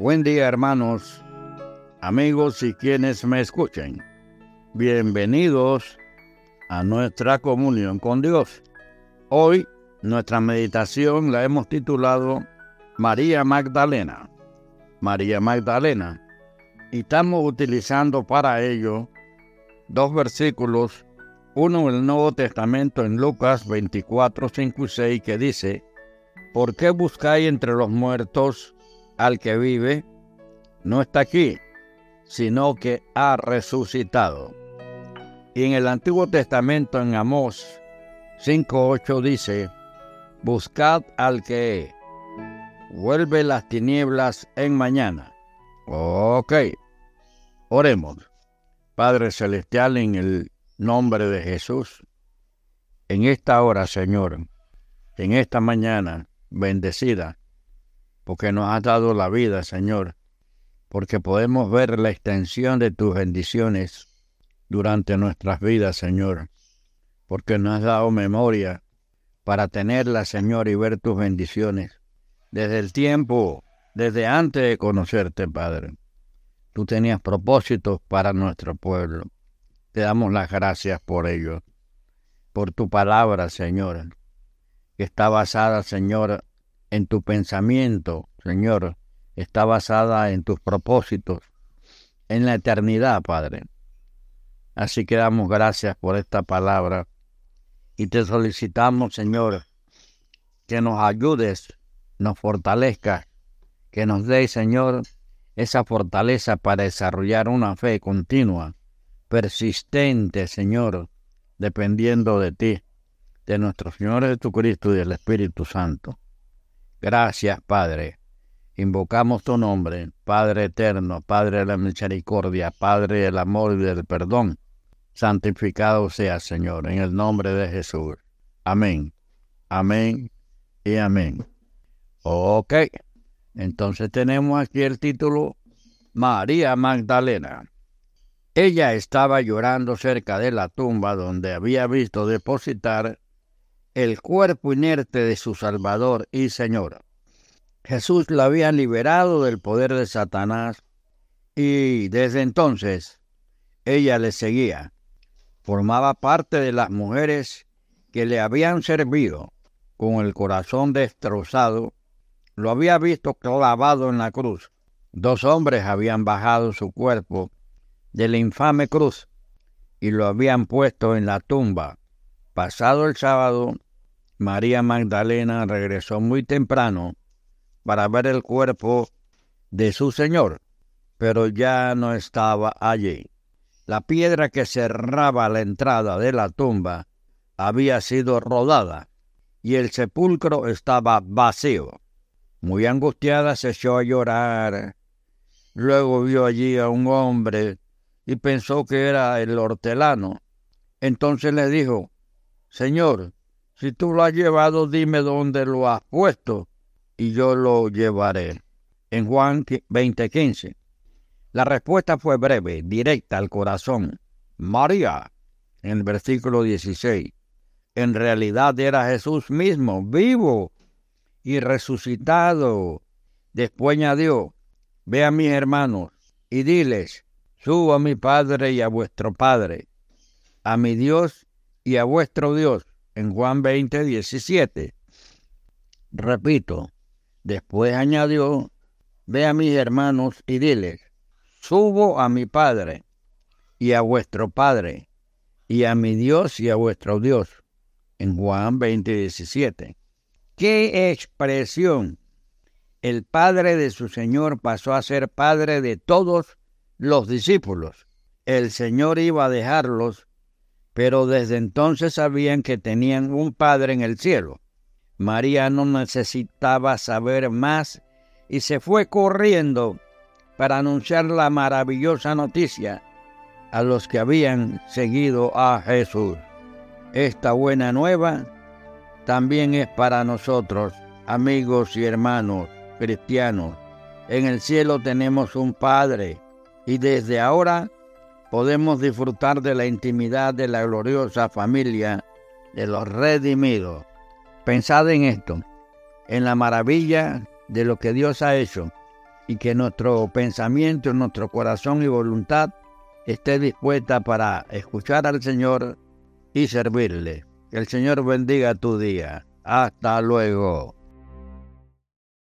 Buen día hermanos, amigos y quienes me escuchen. Bienvenidos a nuestra comunión con Dios. Hoy nuestra meditación la hemos titulado María Magdalena. María Magdalena. Y estamos utilizando para ello dos versículos, uno en el Nuevo Testamento en Lucas 24, 5 y 6 que dice, ¿por qué buscáis entre los muertos al que vive, no está aquí, sino que ha resucitado. Y en el Antiguo Testamento, en Amós 5.8 dice, Buscad al que vuelve las tinieblas en mañana. Ok, oremos. Padre Celestial, en el nombre de Jesús, en esta hora, Señor, en esta mañana bendecida, porque nos has dado la vida, Señor, porque podemos ver la extensión de tus bendiciones durante nuestras vidas, Señor, porque nos has dado memoria para tenerla, Señor, y ver tus bendiciones. Desde el tiempo, desde antes de conocerte, Padre, tú tenías propósitos para nuestro pueblo. Te damos las gracias por ello, por tu palabra, Señor, que está basada, Señor, en tu pensamiento, Señor, está basada en tus propósitos, en la eternidad, Padre. Así que damos gracias por esta palabra y te solicitamos, Señor, que nos ayudes, nos fortalezcas, que nos dé, Señor, esa fortaleza para desarrollar una fe continua, persistente, Señor, dependiendo de ti, de nuestro Señor Jesucristo y del Espíritu Santo. Gracias, Padre. Invocamos tu nombre, Padre eterno, Padre de la misericordia, Padre del amor y del perdón. Santificado sea, Señor, en el nombre de Jesús. Amén. Amén y amén. Ok. Entonces tenemos aquí el título María Magdalena. Ella estaba llorando cerca de la tumba donde había visto depositar el cuerpo inerte de su Salvador y Señor. Jesús la había liberado del poder de Satanás y desde entonces ella le seguía. Formaba parte de las mujeres que le habían servido con el corazón destrozado. Lo había visto clavado en la cruz. Dos hombres habían bajado su cuerpo de la infame cruz y lo habían puesto en la tumba Pasado el sábado, María Magdalena regresó muy temprano para ver el cuerpo de su Señor, pero ya no estaba allí. La piedra que cerraba la entrada de la tumba había sido rodada y el sepulcro estaba vacío. Muy angustiada se echó a llorar. Luego vio allí a un hombre y pensó que era el hortelano. Entonces le dijo, Señor, si tú lo has llevado, dime dónde lo has puesto y yo lo llevaré. En Juan 20:15. La respuesta fue breve, directa al corazón. María, en el versículo 16. En realidad era Jesús mismo, vivo y resucitado. Después añadió, ve a mis hermanos y diles, subo a mi Padre y a vuestro Padre, a mi Dios y a vuestro Dios, en Juan 20, 17. Repito, después añadió, ve a mis hermanos y diles, subo a mi Padre y a vuestro Padre, y a mi Dios y a vuestro Dios, en Juan 20, 17. ¡Qué expresión! El Padre de su Señor pasó a ser Padre de todos los discípulos. El Señor iba a dejarlos pero desde entonces sabían que tenían un Padre en el cielo. María no necesitaba saber más y se fue corriendo para anunciar la maravillosa noticia a los que habían seguido a Jesús. Esta buena nueva también es para nosotros, amigos y hermanos cristianos. En el cielo tenemos un Padre y desde ahora podemos disfrutar de la intimidad de la gloriosa familia de los redimidos. Pensad en esto, en la maravilla de lo que Dios ha hecho y que nuestro pensamiento, nuestro corazón y voluntad esté dispuesta para escuchar al Señor y servirle. Que el Señor bendiga tu día. Hasta luego.